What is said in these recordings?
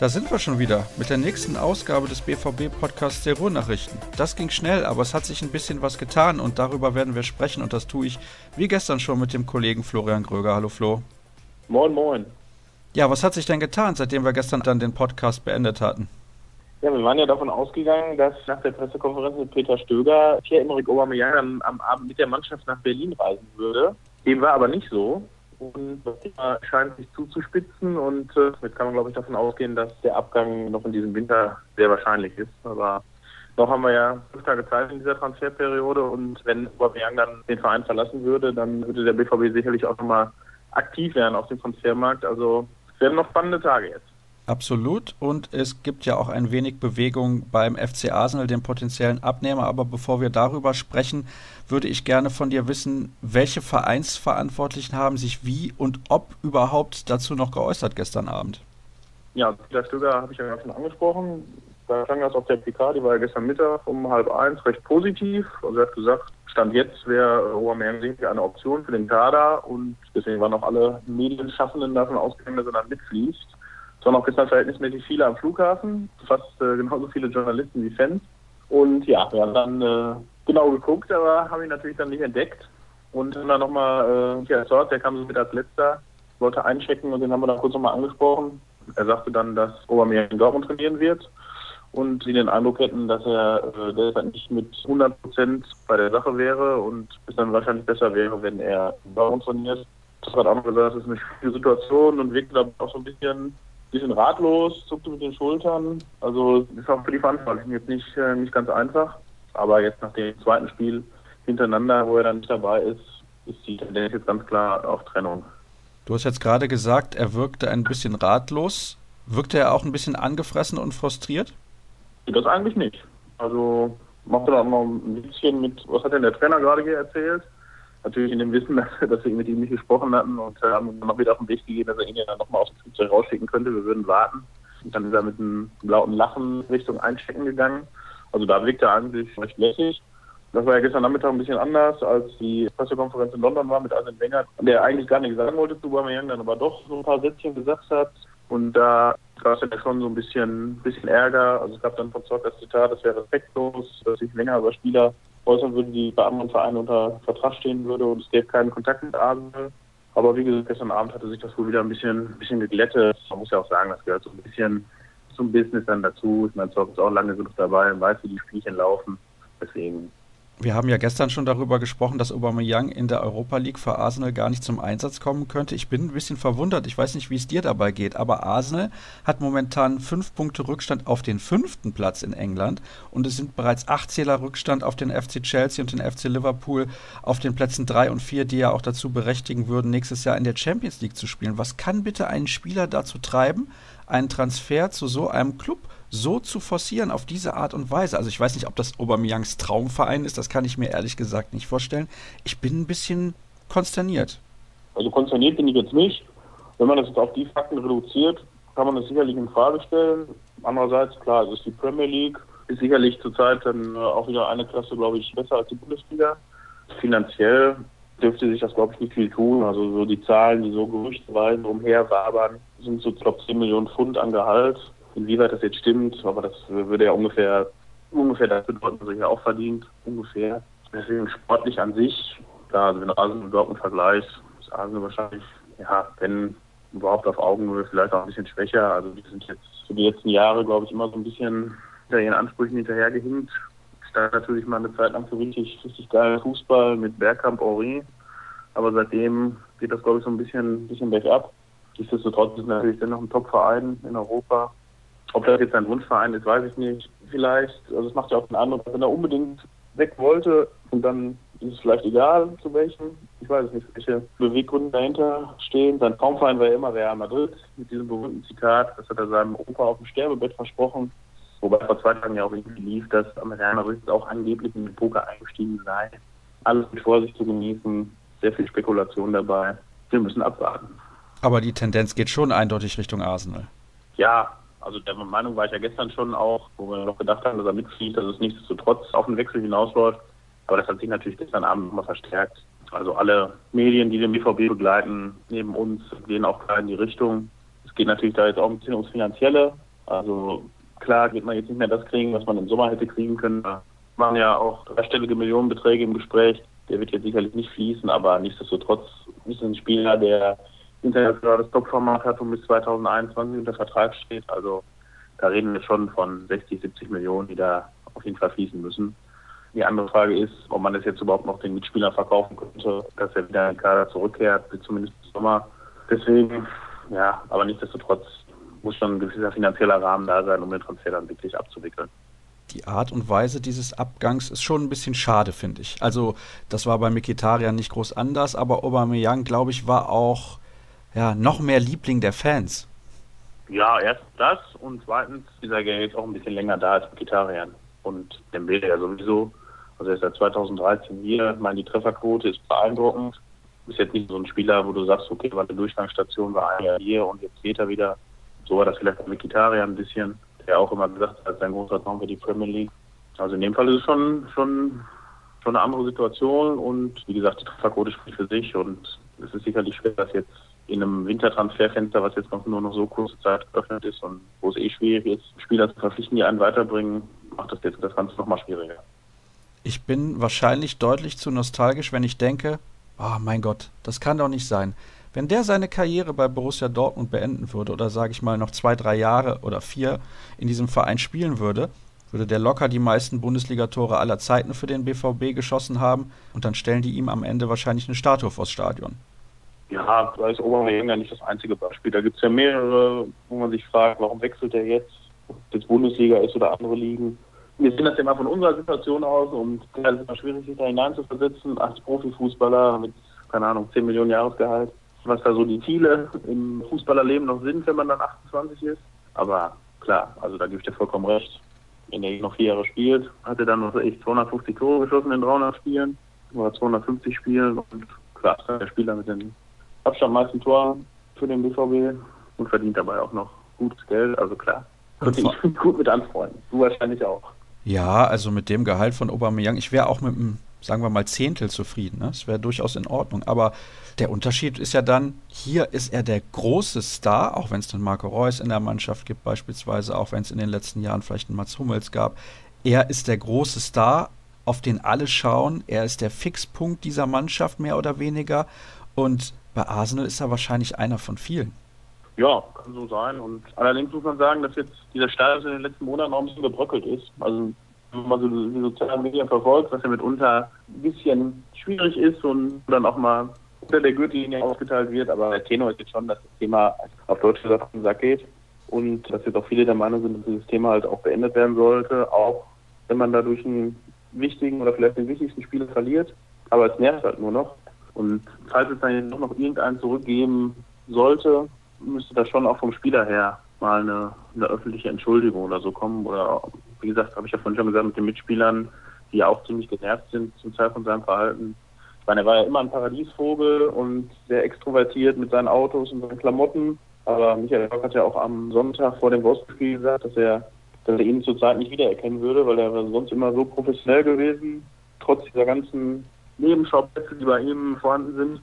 Da sind wir schon wieder mit der nächsten Ausgabe des BVB-Podcasts der Ruhrnachrichten. Das ging schnell, aber es hat sich ein bisschen was getan und darüber werden wir sprechen und das tue ich wie gestern schon mit dem Kollegen Florian Gröger. Hallo Flo. Moin, moin. Ja, was hat sich denn getan, seitdem wir gestern dann den Podcast beendet hatten? Ja, wir waren ja davon ausgegangen, dass nach der Pressekonferenz mit Peter Stöger Pierre-Emerick Aubameyang am, am Abend mit der Mannschaft nach Berlin reisen würde. Dem war aber nicht so. Und das Thema scheint sich zuzuspitzen und äh, jetzt kann man, glaube ich, davon ausgehen, dass der Abgang noch in diesem Winter sehr wahrscheinlich ist. Aber noch haben wir ja fünf Tage Zeit in dieser Transferperiode und wenn Aubameyang dann den Verein verlassen würde, dann würde der BVB sicherlich auch nochmal aktiv werden auf dem Transfermarkt. Also es werden noch spannende Tage jetzt. Absolut. Und es gibt ja auch ein wenig Bewegung beim FC Arsenal, dem potenziellen Abnehmer. Aber bevor wir darüber sprechen, würde ich gerne von dir wissen, welche Vereinsverantwortlichen haben sich wie und ob überhaupt dazu noch geäußert gestern Abend? Ja, Peter Stöger habe ich ja schon angesprochen. Da klang das auf der PK, die war ja gestern Mittag um halb eins recht positiv. Also er hat gesagt, Stand jetzt wäre Aubameyang sicherlich eine Option für den Kader und deswegen waren auch alle Medienschaffenden davon ausgegangen, dass er dann mitfließt. Es waren auch gestern verhältnismäßig viele am Flughafen, fast äh, genauso viele Journalisten wie Fans. Und ja, wir haben dann äh, genau geguckt, aber haben ihn natürlich dann nicht entdeckt. Und haben dann nochmal, äh, ja, Sort, der kam so mit als letzter, wollte einchecken und den haben wir dann kurz nochmal angesprochen. Er sagte dann, dass Aubameyang in Dortmund trainieren wird und sie den Eindruck hätten, dass er äh, derzeit nicht mit 100 Prozent bei der Sache wäre und es dann wahrscheinlich besser wäre, wenn er in Dortmund trainiert. Das hat auch noch gesagt, das ist eine schwierige Situation und wirkte da auch so ein bisschen bisschen ratlos, zuckte mit den Schultern. Also ist auch für die Verantwortlichen jetzt nicht, äh, nicht ganz einfach. Aber jetzt nach dem zweiten Spiel hintereinander, wo er dann nicht dabei ist, ist die Tendenz jetzt ganz klar auf Trennung. Du hast jetzt gerade gesagt, er wirkte ein bisschen ratlos. Wirkte er auch ein bisschen angefressen und frustriert? Das eigentlich nicht. Also macht er auch noch ein bisschen mit, was hat denn der Trainer gerade hier erzählt? Natürlich in dem Wissen, dass, wir mit ihm nicht gesprochen hatten und äh, haben noch wieder auf den Weg gegeben, dass er ihn ja dann nochmal aus dem Flugzeug rausschicken könnte. Wir würden warten. Und dann ist er mit einem lauten Lachen Richtung Einchecken gegangen. Also da wirkt er eigentlich recht lässig. Das war ja gestern Nachmittag ein bisschen anders, als die Pressekonferenz in London war mit Arsene Wenger, der eigentlich gar nichts sagen wollte zu Aubameyang, dann aber doch so ein paar Sätzchen gesagt hat. Und da gab es ja schon so ein bisschen, bisschen Ärger. Also es gab dann von Zock das Zitat, das wäre respektlos, dass sich länger über Spieler äußern würde, die bei anderen Vereinen unter Vertrag stehen würde und es gäbe keinen Kontakt mit Arsenal. Aber wie gesagt, gestern Abend hatte sich das wohl wieder ein bisschen, ein bisschen geglättet. Man muss ja auch sagen, das gehört so ein bisschen zum Business dann dazu. Ich meine, Zock ist auch lange genug dabei und weiß, wie die Spielchen laufen. Deswegen wir haben ja gestern schon darüber gesprochen, dass Aubameyang in der Europa League für Arsenal gar nicht zum Einsatz kommen könnte. Ich bin ein bisschen verwundert. Ich weiß nicht, wie es dir dabei geht, aber Arsenal hat momentan fünf Punkte Rückstand auf den fünften Platz in England und es sind bereits acht Zähler Rückstand auf den FC Chelsea und den FC Liverpool auf den Plätzen drei und vier, die ja auch dazu berechtigen würden, nächstes Jahr in der Champions League zu spielen. Was kann bitte einen Spieler dazu treiben, einen Transfer zu so einem Club so zu forcieren auf diese Art und Weise. Also ich weiß nicht, ob das Aubameyangs Traumverein ist, das kann ich mir ehrlich gesagt nicht vorstellen. Ich bin ein bisschen konsterniert. Also konsterniert bin ich jetzt nicht. Wenn man das jetzt auf die Fakten reduziert, kann man das sicherlich in Frage stellen. Andererseits, klar, es ist die Premier League, ist sicherlich zurzeit dann auch wieder eine Klasse, glaube ich, besser als die Bundesliga. Finanziell dürfte sich das, glaube ich, nicht viel tun. Also so die Zahlen, die so gerüchteweise umherwabern, sind so, glaube 10 Millionen Pfund an Gehalt. Inwieweit das jetzt stimmt, aber das würde ja ungefähr ungefähr das bedeuten, was er hier auch verdient, ungefähr. Deswegen sportlich an sich, klar, also wenn Arsenal und Dortmund vergleicht, ist Arsenal wahrscheinlich, ja, wenn überhaupt auf Augenhöhe, vielleicht auch ein bisschen schwächer. Also die sind jetzt für die letzten Jahre, glaube ich, immer so ein bisschen hinter ihren Ansprüchen hinterhergehinkt. Stand natürlich mal eine Zeit lang für richtig, richtig geilen Fußball mit Bergkamp, Henri. Aber seitdem geht das, glaube ich, so ein bisschen, bisschen bergab. Nichtsdestotrotz ist natürlich dennoch ein Top-Verein in Europa. Ob das jetzt ein Wunschverein ist, weiß ich nicht. Vielleicht, also es macht ja auch den Eindruck, wenn er unbedingt weg wollte und dann ist es vielleicht egal zu welchen. Ich weiß es nicht, welche Beweggründe dahinter stehen. Sein Traumverein war ja immer Real Madrid mit diesem berühmten Zitat. Das hat er seinem Opa auf dem Sterbebett versprochen. Wobei vor zwei Tagen ja auch irgendwie lief, dass Real Madrid auch angeblich in den Poker eingestiegen sei. Alles mit Vorsicht zu genießen. Sehr viel Spekulation dabei. Wir müssen abwarten. Aber die Tendenz geht schon eindeutig Richtung Arsenal. Ja, also der Meinung war ich ja gestern schon auch, wo wir noch gedacht haben, dass er mitfließt, dass es nichtsdestotrotz auf den Wechsel hinausläuft. Aber das hat sich natürlich gestern Abend nochmal verstärkt. Also alle Medien, die den BVB begleiten, neben uns, gehen auch klar in die Richtung. Es geht natürlich da jetzt auch ein bisschen ums Finanzielle. Also klar wird man jetzt nicht mehr das kriegen, was man im Sommer hätte kriegen können. Da waren ja auch dreistellige Millionenbeträge im Gespräch. Der wird jetzt sicherlich nicht fließen, aber nichtsdestotrotz ist ein Spieler, der international das Topformat hat und bis 2021 unter Vertrag steht. Also da reden wir schon von 60, 70 Millionen, die da auf jeden Fall fließen müssen. Die andere Frage ist, ob man das jetzt überhaupt noch den Mitspielern verkaufen könnte, dass er wieder in den Kader zurückkehrt, zumindest im Sommer. Deswegen, ja, aber nichtsdestotrotz muss schon ein gewisser finanzieller Rahmen da sein, um den Transfer dann wirklich abzuwickeln. Die Art und Weise dieses Abgangs ist schon ein bisschen schade, finde ich. Also, das war bei Mikitarian nicht groß anders, aber Aubameyang, glaube ich, war auch ja, noch mehr Liebling der Fans. Ja, erstens das und zweitens ist er jetzt auch ein bisschen länger da als Mikitarian. Und Dembele ja sowieso. Also er ist seit 2013 hier. Ich meine, die Trefferquote ist beeindruckend. Ist jetzt nicht so ein Spieler, wo du sagst, okay, war eine Durchgangsstation, war ein Jahr hier und jetzt geht er wieder. So war das vielleicht bei Mikitarian ein bisschen, der auch immer gesagt hat, sein großer Traum für die Premier League. Also in dem Fall ist es schon, schon, schon eine andere Situation und wie gesagt, die Trefferquote spricht für sich und es ist sicherlich schwer, das jetzt in einem Wintertransferfenster, was jetzt noch nur noch so kurze Zeit geöffnet ist und wo es eh schwierig ist, Spieler zu verpflichten, die einen weiterbringen, macht das jetzt das Ganze nochmal schwieriger. Ich bin wahrscheinlich deutlich zu nostalgisch, wenn ich denke, oh mein Gott, das kann doch nicht sein. Wenn der seine Karriere bei Borussia Dortmund beenden würde oder sage ich mal noch zwei, drei Jahre oder vier in diesem Verein spielen würde, würde der locker die meisten Bundesligatore aller Zeiten für den BVB geschossen haben und dann stellen die ihm am Ende wahrscheinlich eine Statue vors Stadion. Ja, da ist Obermeier nicht das einzige Beispiel. Da gibt es ja mehrere, wo man sich fragt, warum wechselt er jetzt, ob es jetzt Bundesliga ist oder andere Ligen. Wir sehen das ja mal von unserer Situation aus und es ist immer schwierig, sich da hineinzuversetzen als Profifußballer mit, keine Ahnung, 10 Millionen Jahresgehalt. Was da so die Ziele im Fußballerleben noch sind, wenn man dann 28 ist. Aber klar, also da gebe ich dir vollkommen recht. Wenn er noch vier Jahre spielt, hat er dann noch echt 250 Tore geschossen in 300 Spielen oder 250 Spielen und klar, der Spieler mit den Abstand meisten Tor für den BVB und verdient dabei auch noch gutes Geld. Also klar, könnte ich mich gut mit anfreunden. Du wahrscheinlich auch. Ja, also mit dem Gehalt von Aubameyang, ich wäre auch mit einem, sagen wir mal, Zehntel zufrieden. Ne? Das wäre durchaus in Ordnung. Aber der Unterschied ist ja dann, hier ist er der große Star, auch wenn es dann Marco Reus in der Mannschaft gibt beispielsweise, auch wenn es in den letzten Jahren vielleicht einen Mats Hummels gab. Er ist der große Star, auf den alle schauen. Er ist der Fixpunkt dieser Mannschaft mehr oder weniger. Und bei Arsenal ist er wahrscheinlich einer von vielen. Ja, kann so sein. Und allerdings muss man sagen, dass jetzt dieser Status in den letzten Monaten auch ein bisschen gebröckelt ist. Also wenn man so die sozialen Medien verfolgt, was ja mitunter ein bisschen schwierig ist und dann auch mal unter der Gürtellinie ausgeteilt wird. Aber der Tenor ist jetzt schon, dass das Thema auf Deutsch gesagt auf den Sack geht. Und dass jetzt auch viele der Meinung sind, dass dieses Thema halt auch beendet werden sollte, auch wenn man dadurch einen wichtigen oder vielleicht den wichtigsten Spieler verliert. Aber es nervt halt nur noch. Und falls es dann noch irgendeinen zurückgeben sollte, müsste da schon auch vom Spieler her mal eine, eine öffentliche Entschuldigung oder so kommen. Oder wie gesagt, habe ich ja vorhin schon gesagt, mit den Mitspielern, die ja auch ziemlich genervt sind zum Teil von seinem Verhalten. Ich meine, er war ja immer ein Paradiesvogel und sehr extrovertiert mit seinen Autos und seinen Klamotten. Aber Michael Rock hat ja auch am Sonntag vor dem Wolfsburg-Spiel gesagt, dass er, dass er ihn zurzeit nicht wiedererkennen würde, weil er sonst immer so professionell gewesen, trotz dieser ganzen Nebenschauplätze, die bei ihm vorhanden sind.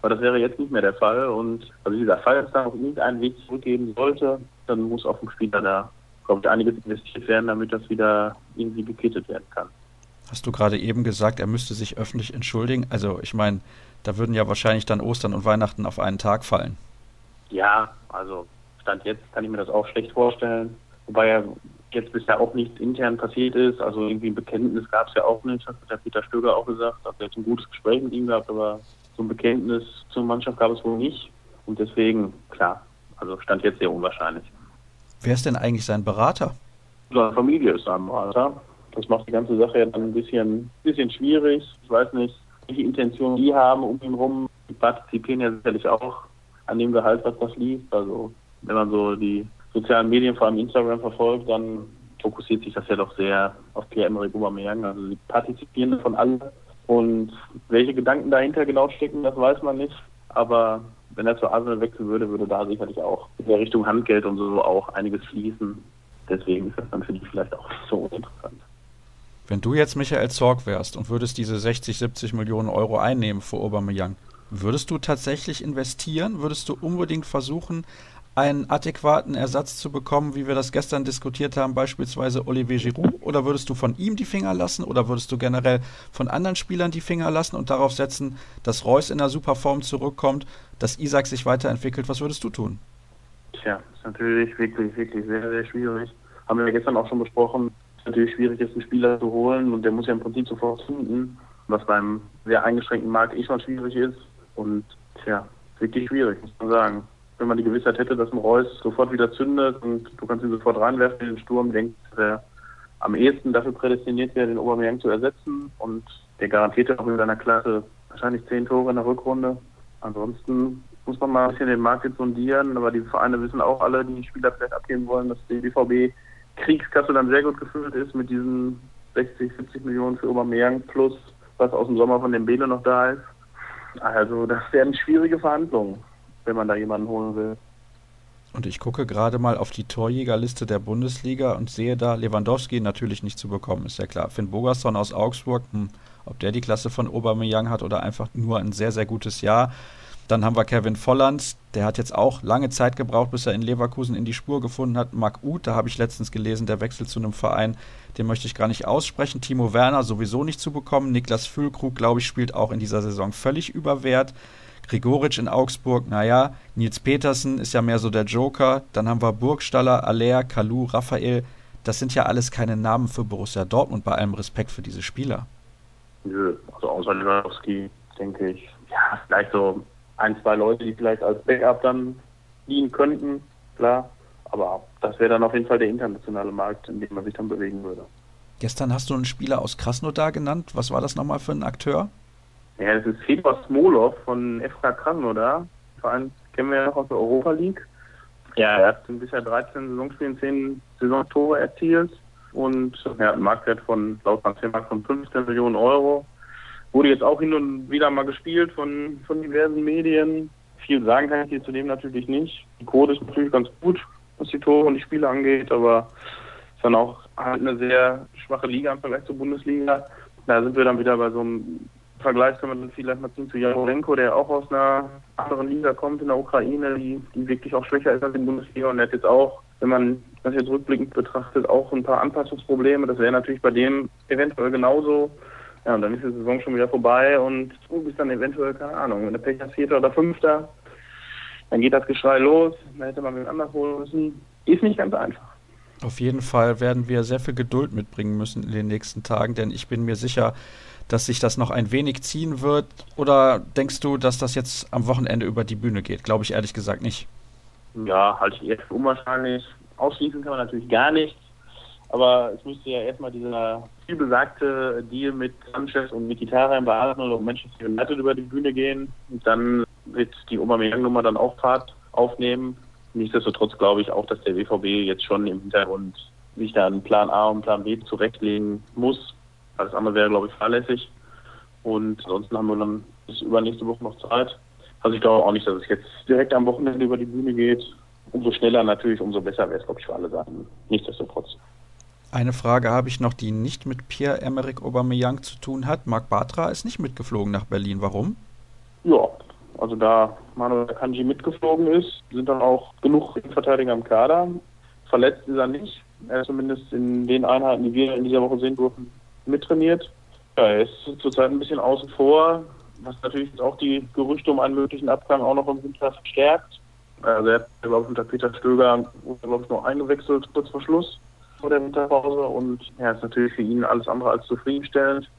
Aber das wäre jetzt nicht mehr der Fall. Und also dieser Fall jetzt da auf irgendeinen Weg zurückgeben sollte, dann muss auf dem Spieler da, glaube ich, einiges investiert werden, damit das wieder irgendwie gekittet werden kann. Hast du gerade eben gesagt, er müsste sich öffentlich entschuldigen? Also ich meine, da würden ja wahrscheinlich dann Ostern und Weihnachten auf einen Tag fallen. Ja, also Stand jetzt kann ich mir das auch schlecht vorstellen. Wobei er jetzt bisher auch nichts intern passiert ist. Also irgendwie ein Bekenntnis gab es ja auch nicht, das hat der Peter Stöger auch gesagt. Also er hat ein gutes Gespräch mit ihm gehabt, aber so ein Bekenntnis zur Mannschaft gab es wohl nicht. Und deswegen, klar, also stand jetzt sehr unwahrscheinlich. Wer ist denn eigentlich sein Berater? Seine Familie ist sein Berater. Das macht die ganze Sache ja dann ein bisschen, bisschen schwierig. Ich weiß nicht, welche Intentionen die haben um ihn rum. Die partizipieren ja sicherlich auch an dem Gehalt, was das liegt. Also wenn man so die sozialen Medien, vor allem Instagram verfolgt, dann fokussiert sich das ja doch sehr auf Pierre-Emerick Aubameyang. Also sie partizipieren von allen und welche Gedanken dahinter genau stecken, das weiß man nicht. Aber wenn er zu Arsenal wechseln würde, würde da sicherlich auch in der Richtung Handgeld und so auch einiges fließen. Deswegen ist das dann für die vielleicht auch so uninteressant. Wenn du jetzt Michael Zorg wärst und würdest diese 60, 70 Millionen Euro einnehmen für Aubameyang, würdest du tatsächlich investieren? Würdest du unbedingt versuchen, einen adäquaten Ersatz zu bekommen, wie wir das gestern diskutiert haben, beispielsweise Olivier Giroud? Oder würdest du von ihm die Finger lassen? Oder würdest du generell von anderen Spielern die Finger lassen und darauf setzen, dass Reus in der Superform zurückkommt, dass Isaac sich weiterentwickelt? Was würdest du tun? Tja, ist natürlich wirklich, wirklich sehr, sehr schwierig. Haben wir gestern auch schon besprochen. Ist natürlich schwierig, jetzt einen Spieler zu holen und der muss ja im Prinzip sofort finden, was beim sehr eingeschränkten Markt eh schon schwierig ist. Und tja, wirklich schwierig, muss man sagen wenn man die Gewissheit hätte, dass ein Reus sofort wieder zündet und du kannst ihn sofort reinwerfen in den Sturm, denkt er am ehesten dafür prädestiniert wäre, den Aubameyang zu ersetzen und der garantiert auch in seiner Klasse wahrscheinlich zehn Tore in der Rückrunde. Ansonsten muss man mal ein bisschen den Markt jetzt sondieren, aber die Vereine wissen auch alle, die Spieler vielleicht abgeben wollen, dass die BVB Kriegskasse dann sehr gut gefüllt ist mit diesen 60, 70 Millionen für Aubameyang plus was aus dem Sommer von dem Bele noch da ist. Also das werden schwierige Verhandlungen wenn man da jemanden holen will. Und ich gucke gerade mal auf die Torjägerliste der Bundesliga und sehe da Lewandowski natürlich nicht zu bekommen, ist ja klar. Finn Bogerson aus Augsburg, hm, ob der die Klasse von Aubameyang hat oder einfach nur ein sehr, sehr gutes Jahr. Dann haben wir Kevin Volland, der hat jetzt auch lange Zeit gebraucht, bis er in Leverkusen in die Spur gefunden hat. Marc Uth, da habe ich letztens gelesen, der wechselt zu einem Verein, den möchte ich gar nicht aussprechen. Timo Werner sowieso nicht zu bekommen. Niklas Füllkrug, glaube ich, spielt auch in dieser Saison völlig überwert. Gregoritsch in Augsburg, naja, Nils Petersen ist ja mehr so der Joker. Dann haben wir Burgstaller, Aller, Kalu, Raphael. Das sind ja alles keine Namen für Borussia Dortmund, bei allem Respekt für diese Spieler. Nö, also außer Lewandowski, denke ich. Ja, vielleicht so ein, zwei Leute, die vielleicht als Backup dann dienen könnten, klar. Aber das wäre dann auf jeden Fall der internationale Markt, in dem man sich dann bewegen würde. Gestern hast du einen Spieler aus Krasnodar genannt. Was war das nochmal für ein Akteur? Ja, das ist Fedor Smolov von FK Krasnodar. Vor allem kennen wir ja noch aus der Europa League. Ja, er hat bisher 13 Saisonspielen 10 Saisontore erzielt und er hat einen Marktwert von laut Transfermarkt von 15 Millionen Euro. Wurde jetzt auch hin und wieder mal gespielt von, von diversen Medien. Viel sagen kann ich hier zudem natürlich nicht. Die Quote ist natürlich ganz gut, was die Tore und die Spiele angeht, aber ist dann auch halt eine sehr schwache Liga im Vergleich zur Bundesliga. Da sind wir dann wieder bei so einem Vergleich kann man dann vielleicht mal ziehen zu Jarolenko, der auch aus einer anderen Liga kommt in der Ukraine, die, die wirklich auch schwächer ist als die Bundesliga und der hat jetzt auch, wenn man das jetzt rückblickend betrachtet, auch ein paar Anpassungsprobleme. Das wäre natürlich bei dem eventuell genauso. Ja, und dann ist die Saison schon wieder vorbei und du bist dann eventuell, keine Ahnung, wenn der Pech hast, Vierter oder Fünfter, dann geht das Geschrei los, dann hätte man wen anders holen müssen. Ist nicht ganz einfach. Auf jeden Fall werden wir sehr viel Geduld mitbringen müssen in den nächsten Tagen, denn ich bin mir sicher, dass sich das noch ein wenig ziehen wird? Oder denkst du, dass das jetzt am Wochenende über die Bühne geht? Glaube ich ehrlich gesagt nicht. Ja, halte ich für unwahrscheinlich. Ausschließen kann man natürlich gar nichts. Aber es müsste ja erstmal dieser vielbesagte Deal mit Sanchez und Mkhitaryan bei Arsenal und Manchester United über die Bühne gehen. Und dann wird die Aubameyang-Nummer dann auch Fahrt aufnehmen. Nichtsdestotrotz glaube ich auch, dass der WVB jetzt schon im Hintergrund sich da einen Plan A und Plan B zurechtlegen muss, alles andere wäre, glaube ich, fahrlässig. Und ansonsten haben wir dann bis übernächste Woche noch Zeit. Also ich glaube auch nicht, dass es jetzt direkt am Wochenende über die Bühne geht. Umso schneller natürlich, umso besser wäre es, glaube ich, für alle Seiten. Nichtsdestotrotz. Eine Frage habe ich noch, die nicht mit Pierre-Emerick Aubameyang zu tun hat. Marc Bartra ist nicht mitgeflogen nach Berlin. Warum? Ja, also da Manuel Kanji mitgeflogen ist, sind dann auch genug Verteidiger im Kader. Verletzt ist er nicht. Er ist zumindest in den Einheiten, die wir in dieser Woche sehen durften, mittrainiert. Ja, er ist zurzeit ein bisschen außen vor, was natürlich auch die Gerüchte um einen möglichen Abgang auch noch im Winter verstärkt. Also er hat, glaube ich, unter Peter Stöger, glaube ich, noch eingewechselt kurz vor Schluss vor der Winterpause und ja, ist natürlich für ihn alles andere als zufriedenstellend.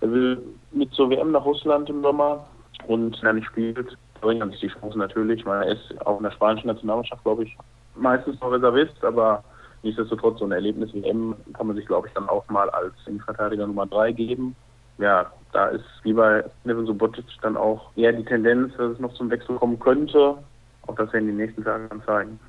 Er will mit zur WM nach Russland im Sommer und wenn er nicht spielt, bringen sich die Chancen natürlich. Ich er ist auch in der spanischen Nationalmannschaft, glaube ich, meistens noch Reservist, aber Nichtsdestotrotz, so ein Erlebnis wie M kann man sich, glaube ich, dann auch mal als Innenverteidiger Nummer 3 geben. Ja, da ist wie bei Neven Subotic dann auch eher die Tendenz, dass es noch zum Wechsel kommen könnte. Auch das werden die nächsten Tage dann zeigen.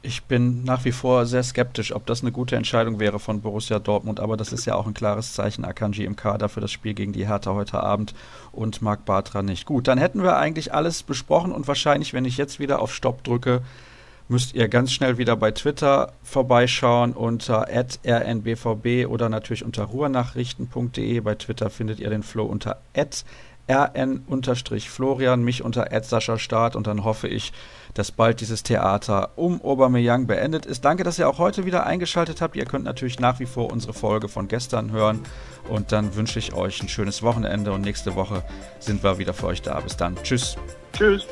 Ich bin nach wie vor sehr skeptisch, ob das eine gute Entscheidung wäre von Borussia Dortmund, aber das ist ja auch ein klares Zeichen. Akanji im Kader für das Spiel gegen die Hertha heute Abend und Marc Bartra nicht. Gut, dann hätten wir eigentlich alles besprochen und wahrscheinlich, wenn ich jetzt wieder auf Stopp drücke, müsst ihr ganz schnell wieder bei Twitter vorbeischauen unter rnbvb oder natürlich unter ruhrnachrichten.de. Bei Twitter findet ihr den Flow unter rn-florian, mich unter Start und dann hoffe ich, dass bald dieses Theater um Aubameyang beendet ist. Danke, dass ihr auch heute wieder eingeschaltet habt. Ihr könnt natürlich nach wie vor unsere Folge von gestern hören und dann wünsche ich euch ein schönes Wochenende und nächste Woche sind wir wieder für euch da. Bis dann. Tschüss. Tschüss.